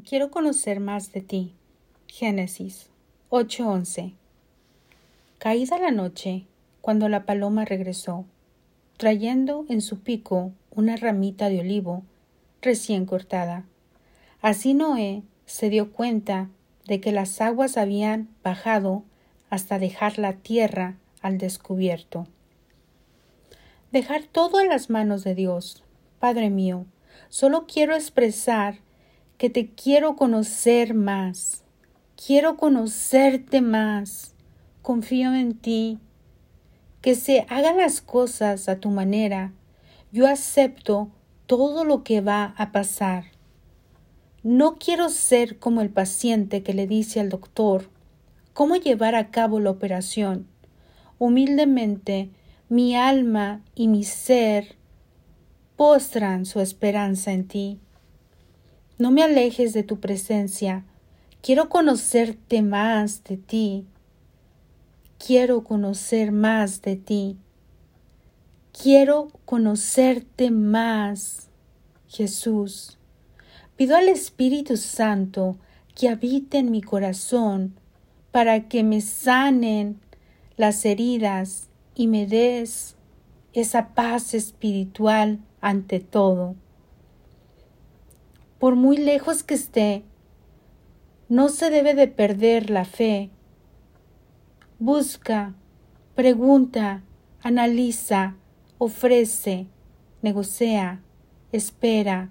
Quiero conocer más de ti. Génesis 8:11 Caída la noche, cuando la paloma regresó, trayendo en su pico una ramita de olivo recién cortada. Así Noé se dio cuenta de que las aguas habían bajado hasta dejar la tierra al descubierto. Dejar todo en las manos de Dios. Padre mío, solo quiero expresar que te quiero conocer más. Quiero conocerte más. Confío en ti. Que se hagan las cosas a tu manera. Yo acepto todo lo que va a pasar. No quiero ser como el paciente que le dice al doctor cómo llevar a cabo la operación. Humildemente, mi alma y mi ser postran su esperanza en ti. No me alejes de tu presencia. Quiero conocerte más de ti. Quiero conocer más de ti. Quiero conocerte más, Jesús. Pido al Espíritu Santo que habite en mi corazón para que me sanen las heridas y me des esa paz espiritual ante todo por muy lejos que esté, no se debe de perder la fe. Busca, pregunta, analiza, ofrece, negocia, espera,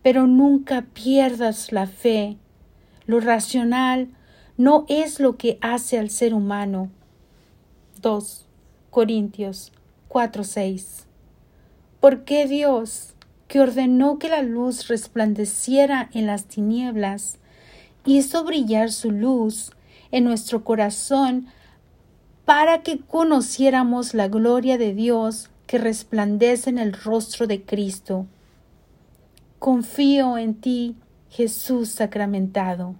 pero nunca pierdas la fe. Lo racional no es lo que hace al ser humano. 2 Corintios 4:6 ¿Por qué Dios que ordenó que la luz resplandeciera en las tinieblas, hizo brillar su luz en nuestro corazón para que conociéramos la gloria de Dios que resplandece en el rostro de Cristo. Confío en ti, Jesús sacramentado.